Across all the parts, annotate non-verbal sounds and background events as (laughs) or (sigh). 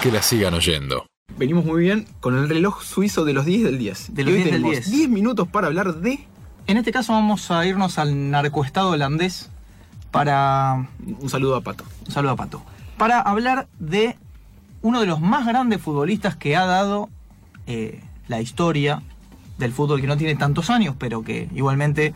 que la sigan oyendo. Venimos muy bien con el reloj suizo de los 10 del 10. De los Y hoy 10 del tenemos 10. 10 minutos para hablar de En este caso vamos a irnos al narcoestado holandés para... un saludo a Pato. Un saludo a Pato. Para hablar de uno de los más grandes futbolistas que ha dado eh, la historia del fútbol, que no tiene tantos años, pero que igualmente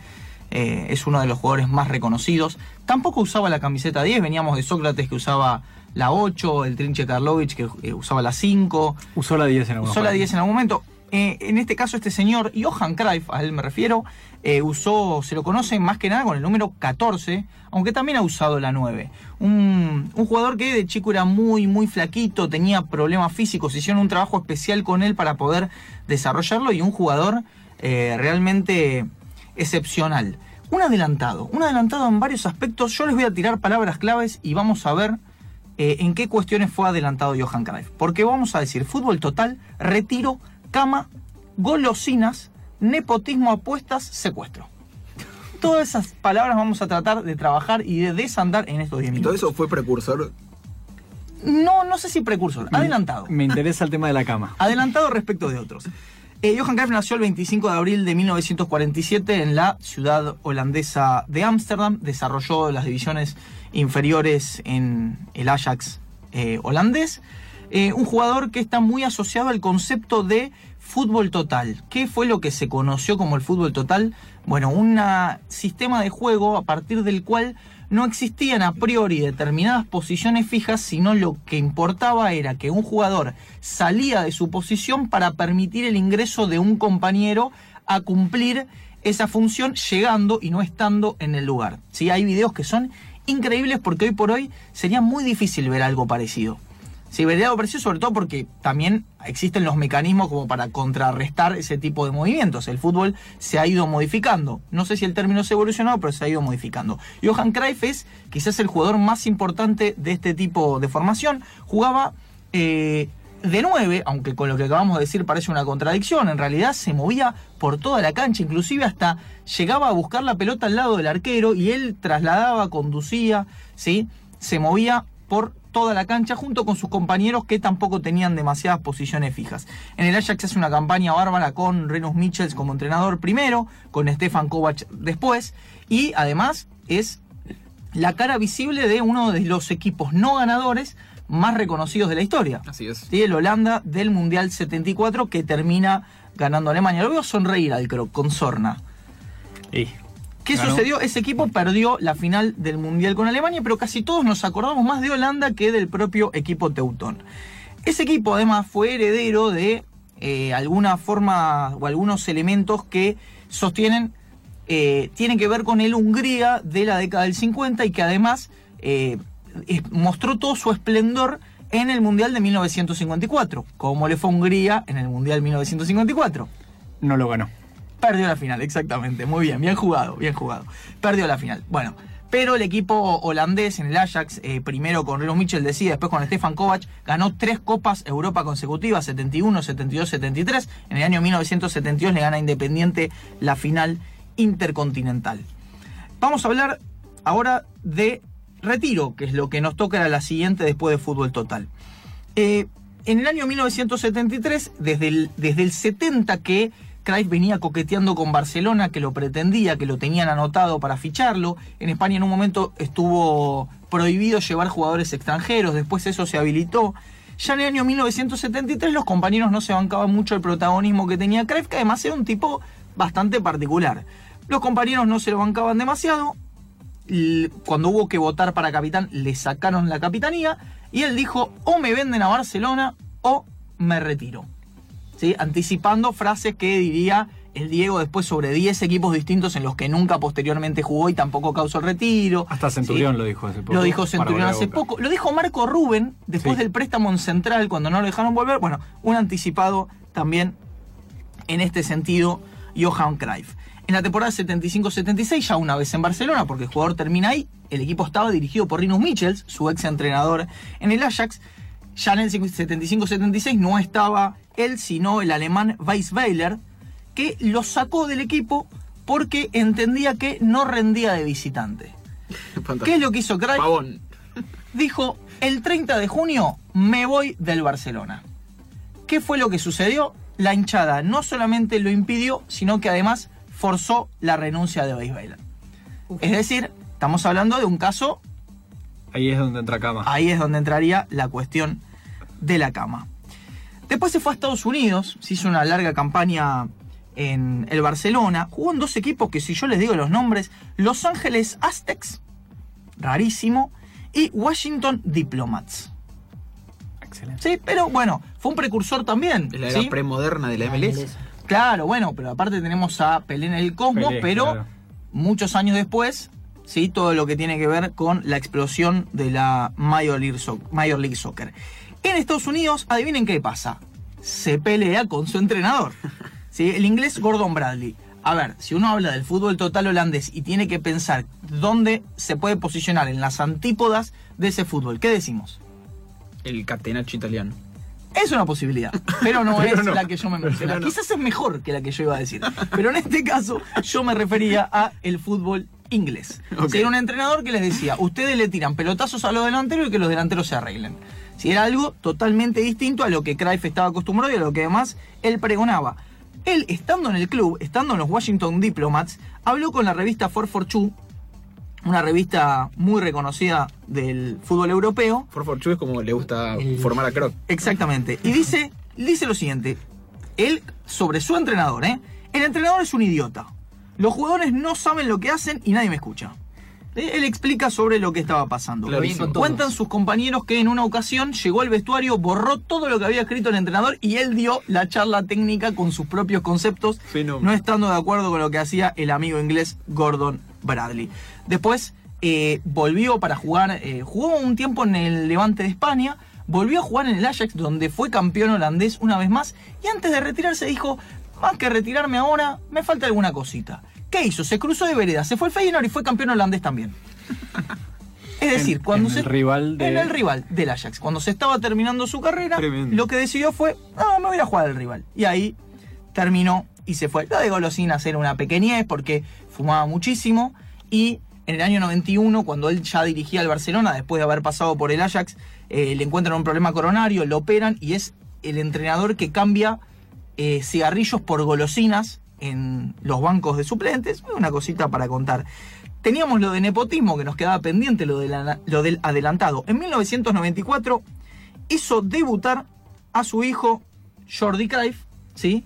eh, es uno de los jugadores más reconocidos. Tampoco usaba la camiseta 10, veníamos de Sócrates que usaba la 8, el Trinche Karlovic que eh, usaba la 5. Usó la 10 en algún Usó la 10 en algún momento. Eh, en este caso, este señor, Johan Cruyff, a él me refiero, eh, usó, se lo conoce más que nada con el número 14, aunque también ha usado la 9. Un, un jugador que de chico era muy, muy flaquito, tenía problemas físicos, hicieron un trabajo especial con él para poder desarrollarlo y un jugador realmente excepcional. Un adelantado, un adelantado en varios aspectos. Yo les voy a tirar palabras claves y vamos a ver eh, en qué cuestiones fue adelantado Johan Cruyff. Porque vamos a decir fútbol total, retiro, cama, golosinas, nepotismo, apuestas, secuestro. (laughs) Todas esas palabras vamos a tratar de trabajar y de desandar en estos 10 Y todo minutos. eso fue precursor. No, no sé si precursor, adelantado. Me interesa el tema de la cama. Adelantado respecto de otros. Eh, Johan nació el 25 de abril de 1947 en la ciudad holandesa de Ámsterdam. Desarrolló las divisiones inferiores en el Ajax eh, holandés. Eh, un jugador que está muy asociado al concepto de fútbol total. ¿Qué fue lo que se conoció como el fútbol total? Bueno, un sistema de juego a partir del cual no existían a priori determinadas posiciones fijas, sino lo que importaba era que un jugador salía de su posición para permitir el ingreso de un compañero a cumplir esa función llegando y no estando en el lugar. ¿Sí? Hay videos que son increíbles porque hoy por hoy sería muy difícil ver algo parecido. Sí, vería algo parecido sobre todo porque también existen los mecanismos como para contrarrestar ese tipo de movimientos. El fútbol se ha ido modificando. No sé si el término se ha evolucionado, pero se ha ido modificando. Johan Cruyff es quizás el jugador más importante de este tipo de formación. Jugaba eh, de 9, aunque con lo que acabamos de decir parece una contradicción. En realidad se movía por toda la cancha, inclusive hasta llegaba a buscar la pelota al lado del arquero y él trasladaba, conducía, ¿sí? se movía por toda la cancha junto con sus compañeros que tampoco tenían demasiadas posiciones fijas. En el Ajax hace una campaña bárbara con Renus Michels como entrenador primero, con Stefan Kovac después y además es la cara visible de uno de los equipos no ganadores más reconocidos de la historia. Así es. ¿sí? El Holanda del Mundial 74 que termina ganando a Alemania. Lo veo sonreír al Croc con Sorna. Y ¿Qué sucedió? Ese equipo perdió la final del Mundial con Alemania, pero casi todos nos acordamos más de Holanda que del propio equipo teutón. Ese equipo además fue heredero de eh, alguna forma o algunos elementos que sostienen, eh, tienen que ver con el Hungría de la década del 50 y que además eh, mostró todo su esplendor en el Mundial de 1954, como le fue a Hungría en el Mundial 1954. no lo ganó. Perdió la final, exactamente. Muy bien, bien jugado, bien jugado. Perdió la final. Bueno, pero el equipo holandés en el Ajax, eh, primero con Renus Michel decía, después con Stefan Kovac, ganó tres Copas Europa consecutivas, 71, 72, 73. En el año 1972 le gana Independiente la final intercontinental. Vamos a hablar ahora de retiro, que es lo que nos toca era la siguiente después de fútbol total. Eh, en el año 1973, desde el, desde el 70 que Cruyff venía coqueteando con Barcelona, que lo pretendía, que lo tenían anotado para ficharlo. En España en un momento estuvo prohibido llevar jugadores extranjeros, después eso se habilitó. Ya en el año 1973 los compañeros no se bancaban mucho el protagonismo que tenía Cruyff, que además era un tipo bastante particular. Los compañeros no se lo bancaban demasiado, cuando hubo que votar para capitán, le sacaron la capitanía y él dijo, o me venden a Barcelona o me retiro. ¿Sí? Anticipando frases que diría el Diego después sobre 10 equipos distintos en los que nunca posteriormente jugó y tampoco causó el retiro. Hasta Centurión ¿Sí? lo dijo hace poco. Lo dijo Centurión hace poco. Lo dijo Marco Rubén después Sí. del préstamo en Central cuando no lo dejaron volver. Bueno, un anticipado también en este sentido, Johan Cruyff. En la temporada 75-76, ya una vez en Barcelona, porque el jugador termina ahí, el equipo estaba dirigido por Rinus Michels, su ex entrenador en el Ajax. Ya en el 75-76 no estaba él, sino el alemán Weisweiler, que lo sacó del equipo porque entendía que no rendía de visitante. Fantástico. ¿Qué es lo que hizo? Pavón. Dijo, el 30 de junio me voy del Barcelona. ¿Qué fue lo que sucedió? La hinchada no solamente lo impidió, sino que además forzó la renuncia de Beisbel. Es decir, estamos hablando de un caso, Ahí es donde entra cama. ahí es donde entraría la cuestión de la cama. Después se fue a Estados Unidos, se hizo una larga campaña en el Barcelona, jugó en dos equipos que si yo les digo los nombres, Los Ángeles Aztecs, rarísimo, y Washington Diplomats. Excelente. Sí, pero bueno, fue un precursor también. Es la era premoderna de la MLS. Claro, bueno, pero aparte tenemos a Pelé en el Cosmos, Pelé, pero claro. muchos años después, sí, todo lo que tiene que ver con la explosión de la Major League, Soc- Major League Soccer. En Estados Unidos, adivinen qué pasa. Se pelea con su entrenador. ¿sí? El inglés Gordon Bradley. A ver, si uno habla del fútbol total holandés y tiene que pensar dónde se puede posicionar en las antípodas de ese fútbol, ¿qué decimos? El catenaccio italiano. Es una posibilidad, pero no (laughs) Pero es no. la que yo me mencionaba. No. Quizás es mejor que la que yo iba a decir, pero en este caso yo me refería a el fútbol inglés. Era un entrenador que les decía, ustedes le tiran pelotazos a los delanteros y que los delanteros se arreglen. Si era algo totalmente distinto a lo que Cruyff estaba acostumbrado y a lo que además él pregonaba. Él, estando en el club, estando en los Washington Diplomats, habló con la revista 442, una revista muy reconocida del fútbol europeo, For Fortune es como le gusta formar a Croc. Exactamente. Y dice, dice lo siguiente. Él, sobre su entrenador, ¿eh? El entrenador es un idiota. Los jugadores no saben lo que hacen y nadie me escucha. Eh, Él explica sobre lo que estaba pasando. Clarísimo. Cuentan sus compañeros que en una ocasión llegó al vestuario, borró todo lo que había escrito el entrenador y él dio la charla técnica con sus propios conceptos, Fenómeno. no estando de acuerdo con lo que hacía el amigo inglés Gordon Bradley. Después eh, volvió para jugar, eh, jugó un tiempo en el Levante de España, volvió a jugar en el Ajax, donde fue campeón holandés una vez más, y antes de retirarse dijo, más que retirarme ahora, me falta alguna cosita. ¿Qué hizo? Se cruzó de vereda, se fue al Feyenoord y fue campeón holandés también. (laughs) Es decir, En- cuando en se. el rival de- En el rival del Ajax. Cuando se estaba terminando su carrera, Tremendo. lo que decidió fue, no, me voy a jugar al rival. Y ahí terminó y se fue. Lo de Golosinas era una pequeñez porque fumaba muchísimo. Y en el año 91, cuando él ya dirigía al Barcelona, después de haber pasado por el Ajax, eh, le encuentran un problema coronario, lo operan y es el entrenador que cambia eh, cigarrillos por golosinas en los bancos de suplentes. Una cosita para contar. Teníamos lo de nepotismo que nos quedaba pendiente, lo, de la- lo del adelantado. En 1994 hizo debutar a su hijo Jordi Cruyff, ¿sí?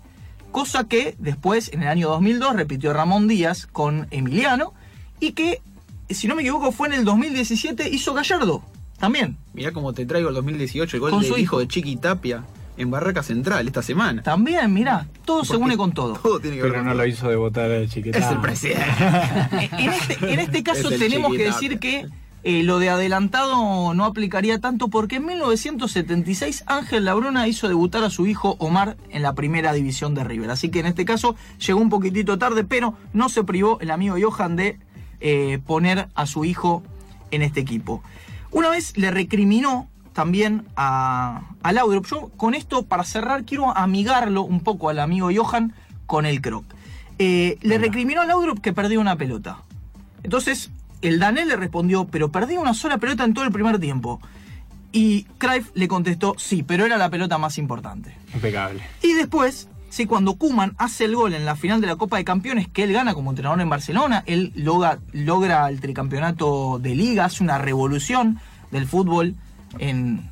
Cosa que después, en el año 2002, repitió Ramón Díaz con Emiliano y que, si no me equivoco, fue en el 2017 hizo Gallardo, también. Mirá cómo te traigo el 2018, el gol Con su hijo hijo. de Chiqui Tapia en Barraca Central esta semana. También, mirá, todo se une con todo. Todo tiene que ver Pero con no todo. lo hizo debutar el chiquitán. Es el presidente. (laughs) En este, en este caso (laughs) Es tenemos que decir que eh, lo de adelantado no aplicaría tanto porque en 1976 Ángel Labruna hizo debutar a su hijo Omar en la primera división de River. Así que en este caso llegó un poquitito tarde, pero no se privó el amigo Johan de eh, poner a su hijo en este equipo. Una vez le recriminó también a, a Laudrup. Yo con esto, para cerrar, quiero amigarlo un poco al amigo Johan con el Croc. Eh, le recriminó a Laudrup que perdió una pelota. Entonces, el Danel le respondió, pero perdí una sola pelota en todo el primer tiempo. Y Cruyff le contestó, sí, pero era la pelota más importante. Impecable. Y después, sí, cuando Kuman hace el gol en la final de la Copa de Campeones, que él gana como entrenador en Barcelona, él logra, logra el tricampeonato de liga, hace una revolución del fútbol en,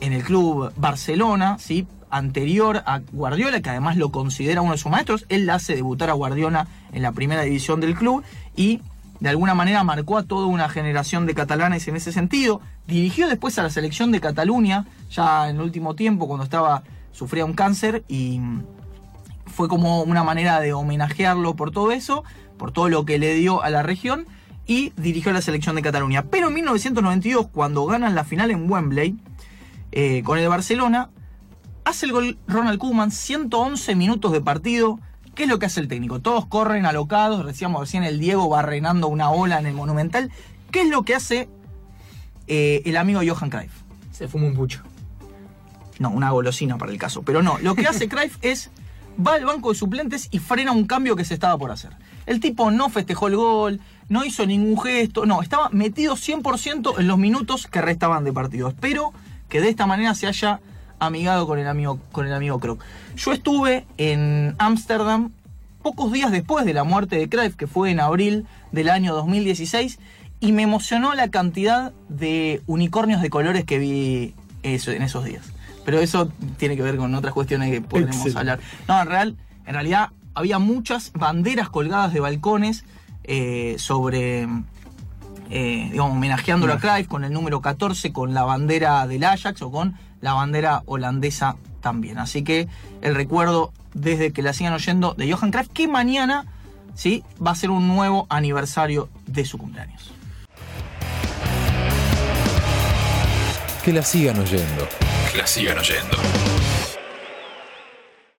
en el club Barcelona, ¿sí? anterior a Guardiola, que además lo considera uno de sus maestros, él le hace debutar a Guardiola en la primera división del club y de alguna manera marcó a toda una generación de catalanes en ese sentido. Dirigió después a la selección de Cataluña, ya en el último tiempo, cuando estaba sufría un cáncer y fue como una manera de homenajearlo por todo eso, por todo lo que le dio a la región y dirigió la selección de Cataluña. Pero en 1992, cuando ganan la final en Wembley eh, con el Barcelona, hace el gol Ronald Koeman, 111 minutos de partido. ¿Qué es lo que hace el técnico? Todos corren alocados, decíamos recién el Diego va renando una ola en el Monumental. ¿Qué es lo que hace eh, el amigo Johan Cruyff? Se fuma un pucho. No, una golosina para el caso. Pero no, lo que hace (laughs) Cruyff es va al banco de suplentes y frena un cambio que se estaba por hacer. El tipo no festejó el gol, no hizo ningún gesto, no, estaba metido 100% en los minutos que restaban de partido. Espero que de esta manera se haya amigado con el amigo, con el amigo Kroc. Yo estuve en Ámsterdam pocos días después de la muerte de Cruyff, que fue en abril del año 2016, y me emocionó la cantidad de unicornios de colores que vi en esos días. Pero eso tiene que ver con otras cuestiones que podremos Excelente. hablar. No, en, real, en realidad había muchas banderas colgadas de balcones eh, sobre, eh, digamos, homenajeándolo a Cruyff con el número 14, con la bandera del Ajax o con la bandera holandesa también. Así que el recuerdo desde que la sigan oyendo de Johan Cruyff, que mañana ¿sí? va a ser un nuevo aniversario de su cumpleaños. Que la sigan oyendo. Que la sigan oyendo.